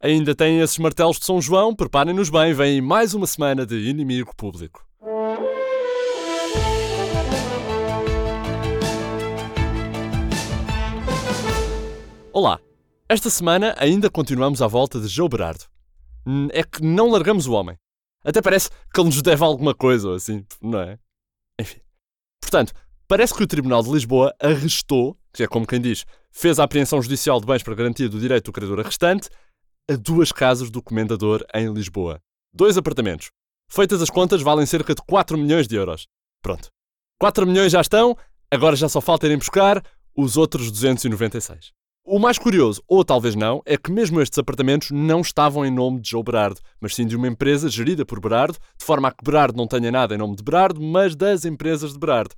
Ainda têm esses martelos de São João? Preparem-nos bem, vem mais uma semana de inimigo público. Olá! Esta semana ainda continuamos à volta de João Berardo. Hum, É que não largamos o homem. Até parece que ele nos deve alguma coisa assim, não é? Enfim. Portanto, parece que o Tribunal de Lisboa arrestou, que é como quem diz, fez a apreensão judicial de bens para garantia do direito do credor restante, a duas casas do comendador em Lisboa. Dois apartamentos. Feitas as contas, valem cerca de 4 milhões de euros. Pronto. 4 milhões já estão, agora já só falta irem buscar os outros 296. O mais curioso, ou talvez não, é que mesmo estes apartamentos não estavam em nome de João Berardo, mas sim de uma empresa gerida por Berardo, de forma a que Berardo não tenha nada em nome de Berardo, mas das empresas de Berardo.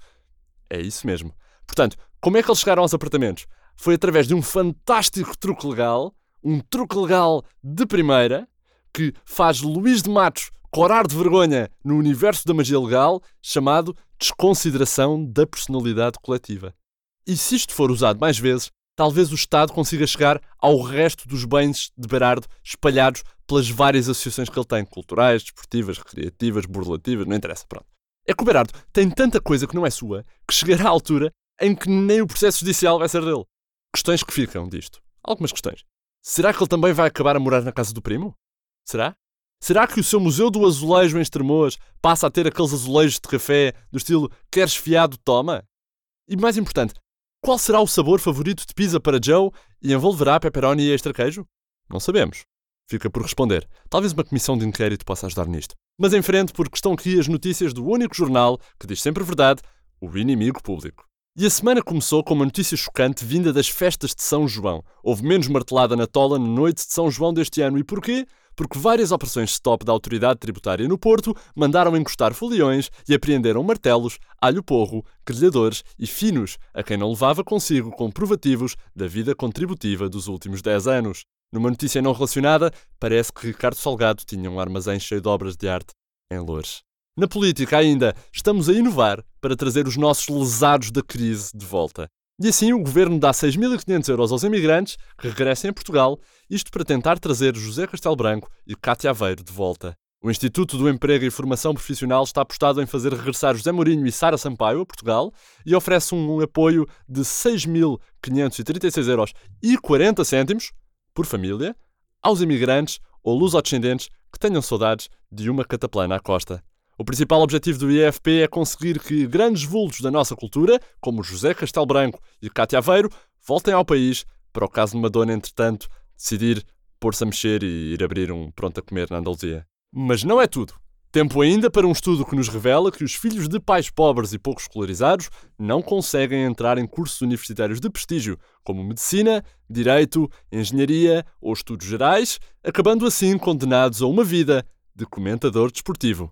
É isso mesmo. Portanto, como é que eles chegaram aos apartamentos? Foi através de um fantástico truque legal, um truque legal de primeira, que faz Luís de Matos corar de vergonha no universo da magia legal, chamado desconsideração da personalidade coletiva. E se isto for usado mais vezes, talvez o Estado consiga chegar ao resto dos bens de Berardo espalhados pelas várias associações que ele tem, culturais, desportivas, recreativas, burlativas, não interessa, pronto. É que o Berardo tem tanta coisa que não é sua que chegará à altura em que nem o processo judicial vai ser dele. Questões que ficam disto. Algumas questões. Será que ele também vai acabar a morar na casa do primo? Será? Será que o seu Museu do Azulejo em Estremoas passa a ter aqueles azulejos de café do estilo queres fiado, toma? E mais importante, qual será o sabor favorito de pizza para Joe e envolverá pepperoni e extra queijo? Não sabemos. Fica por responder. Talvez uma comissão de inquérito possa ajudar nisto. Mas em frente, porque estão aqui as notícias do único jornal que diz sempre verdade, o inimigo público. E a semana começou com uma notícia chocante vinda das festas de São João. Houve menos martelada na tola na noite de São João deste ano. E porquê? Porque várias operações stop da autoridade tributária no Porto mandaram encostar foliões e apreenderam martelos, alho-porro, grelhadores e finos, a quem não levava consigo comprovativos da vida contributiva dos últimos 10 anos. Numa notícia não relacionada, parece que Ricardo Salgado tinha um armazém cheio de obras de arte em Loures. Na política ainda, estamos a inovar para trazer os nossos lesados da crise de volta. E assim o governo dá 6.500 euros aos imigrantes que regressem a Portugal, isto para tentar trazer José Castelo Branco e Cátia Aveiro de volta. O Instituto do Emprego e Formação Profissional está apostado em fazer regressar José Mourinho e Sara Sampaio a Portugal e oferece um apoio de 6.536 euros e 40 cêntimos por família aos imigrantes ou lusodescendentes que tenham saudades de uma cataplana à costa. O principal objetivo do IFP é conseguir que grandes vultos da nossa cultura, como José Castelo Branco e Cátia Aveiro, voltem ao país para o caso de uma dona, entretanto, decidir pôr-se a mexer e ir abrir um pronto a comer na Andaluzia. Mas não é tudo. Tempo ainda para um estudo que nos revela que os filhos de pais pobres e pouco escolarizados não conseguem entrar em cursos universitários de prestígio, como medicina, direito, engenharia ou estudos gerais, acabando assim condenados a uma vida de comentador desportivo.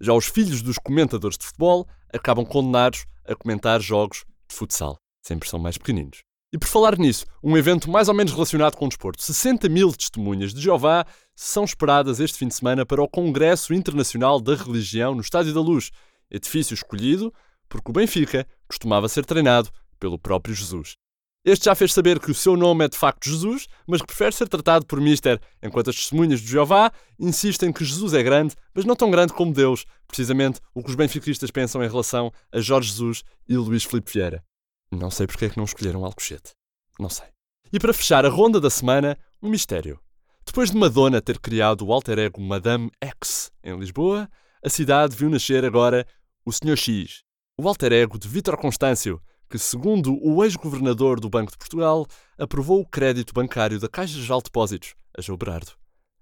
Já os filhos dos comentadores de futebol acabam condenados a comentar jogos de futsal. Sempre são mais pequeninos. E por falar nisso, um evento mais ou menos relacionado com o desporto. 60 mil testemunhas de Jeová são esperadas este fim de semana para o Congresso Internacional da Religião no Estádio da Luz, edifício escolhido porque o Benfica costumava ser treinado pelo próprio Jesus. Este já fez saber que o seu nome é de facto Jesus, mas que prefere ser tratado por Mister, enquanto as testemunhas de Jeová insistem que Jesus é grande, mas não tão grande como Deus, precisamente o que os benfiquistas pensam em relação a Jorge Jesus e Luís Filipe Vieira. Não sei porque é que não escolheram Alcochete. Não sei. E para fechar a ronda da semana, um mistério. Depois de Madonna ter criado o alter ego Madame X em Lisboa, a cidade viu nascer agora o Sr. X, o alter ego de Vítor Constâncio, que, segundo o ex-governador do Banco de Portugal, aprovou o crédito bancário da Caixa Geral de Depósitos, a João Berardo.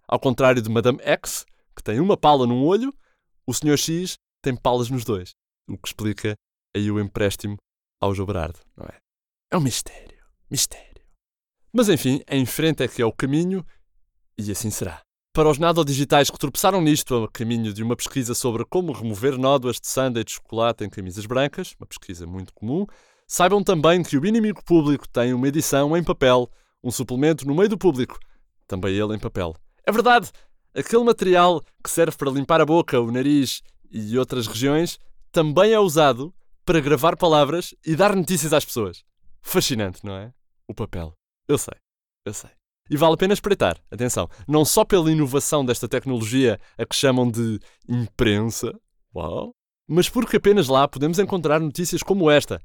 Ao contrário de Madame X, que tem uma pala num olho, o Sr. X tem palas nos dois, o que explica aí o empréstimo ao João Berardo, não é? É um mistério, mistério. Mas enfim, em frente é que é o caminho e assim será. Para os nadodigitais que tropeçaram nisto a caminho de uma pesquisa sobre como remover nódoas de sundae de chocolate em camisas brancas, uma pesquisa muito comum, saibam também que o Inimigo Público tem uma edição em papel, um suplemento no meio do público, também ele em papel. É verdade, aquele material que serve para limpar a boca, o nariz e outras regiões também é usado para gravar palavras e dar notícias às pessoas. Fascinante, não é? O papel. Eu sei, eu sei. E vale a pena espreitar, atenção, não só pela inovação desta tecnologia, a que chamam de imprensa, uau, mas porque apenas lá podemos encontrar notícias como esta.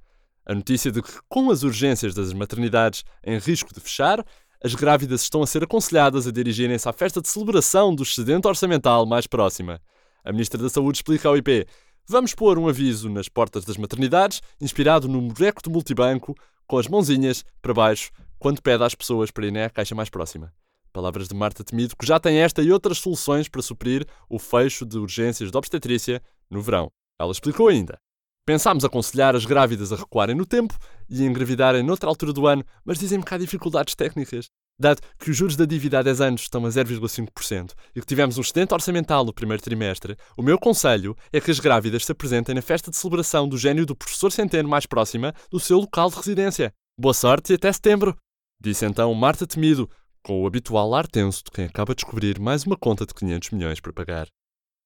A notícia de que, com as urgências das maternidades em risco de fechar, as grávidas estão a ser aconselhadas a dirigirem-se à festa de celebração do excedente orçamental mais próxima. A Ministra da Saúde explica ao IP: Vamos pôr um aviso nas portas das maternidades, inspirado no moleque do multibanco, com as mãozinhas para baixo, quando pede às pessoas para irem à caixa mais próxima. Palavras de Marta Temido, que já tem esta e outras soluções para suprir o fecho de urgências de obstetrícia no verão. Ela explicou ainda. Pensámos aconselhar as grávidas a recuarem no tempo e engravidarem noutra altura do ano, mas dizem-me que há dificuldades técnicas. Dado que os juros da dívida há 10 anos estão a 0,5% e que tivemos um excedente orçamental no primeiro trimestre, o meu conselho é que as grávidas se apresentem na festa de celebração do gênio do professor Centeno mais próxima do seu local de residência. Boa sorte e até setembro! Disse então Marta Temido, com o habitual ar tenso de quem acaba de descobrir mais uma conta de 500 milhões para pagar.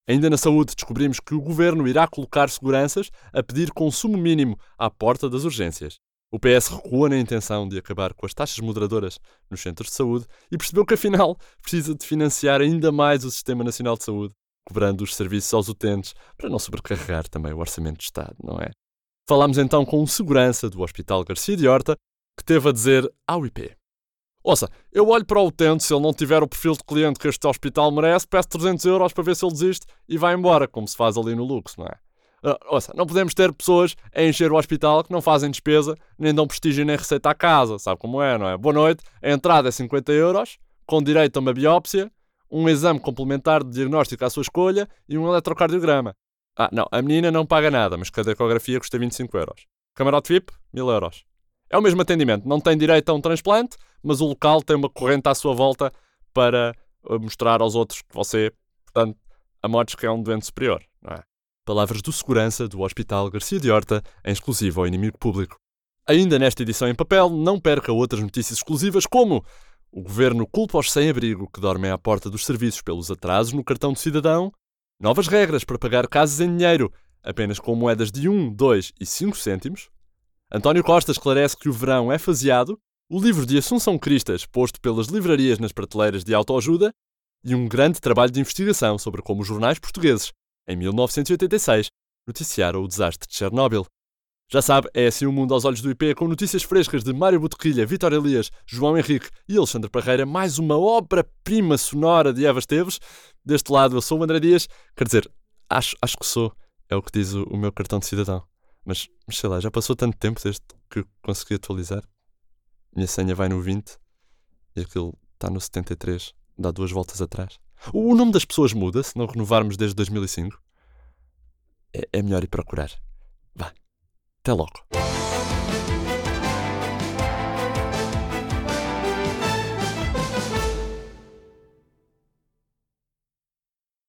Ainda na saúde, descobrimos que o governo irá colocar seguranças a pedir consumo mínimo à porta das urgências. O PS recua na intenção de acabar com as taxas moderadoras nos centros de saúde e percebeu que, afinal, precisa de financiar ainda mais o Sistema Nacional de Saúde, cobrando os serviços aos utentes para não sobrecarregar também o orçamento de Estado, não é? Falámos então com o segurança do Hospital Garcia de Horta, que teve a dizer ao IP. Ouça, eu olho para o utente, se ele não tiver o perfil de cliente que este hospital merece, peço 300 euros para ver se ele desiste e vai embora, como se faz ali no luxo, não é? Uh, ouça, não podemos ter pessoas a encher o hospital que não fazem despesa, nem dão prestígio nem receita à casa, sabe como é, não é? Boa noite, a entrada é 50 euros, com direito a uma biópsia, um exame complementar de diagnóstico à sua escolha e um eletrocardiograma. Ah, não, a menina não paga nada, mas cada ecografia custa 25 euros. Camarote VIP, 1000 euros. É o mesmo atendimento, não tem direito a um transplante, mas o local tem uma corrente à sua volta para uh, mostrar aos outros que você, portanto, a modos que é um doente superior, é? Palavras do segurança do Hospital Garcia de Horta, em exclusivo ao inimigo público. Ainda nesta edição em papel, não perca outras notícias exclusivas como o governo culpa os sem-abrigo que dormem à porta dos serviços pelos atrasos no cartão de cidadão, novas regras para pagar casas em dinheiro, apenas com moedas de 1, 2 e 5 cêntimos. António Costa esclarece que o verão é faseado o livro de Assunção Cristas, posto pelas livrarias nas prateleiras de autoajuda, e um grande trabalho de investigação sobre como os jornais portugueses, em 1986, noticiaram o desastre de Chernobyl. Já sabe, é assim o mundo aos olhos do IP, com notícias frescas de Mário Botequilha, Vitor Elias, João Henrique e Alexandre Parreira, mais uma obra-prima sonora de Eva Esteves. Deste lado eu sou o André Dias, quer dizer, acho, acho que sou, é o que diz o, o meu cartão de cidadão. Mas, sei lá, já passou tanto tempo desde que consegui atualizar minha senha vai no 20 e aquilo está no 73, dá duas voltas atrás. O nome das pessoas muda se não renovarmos desde 2005. É, é melhor ir procurar. Vá. Até logo.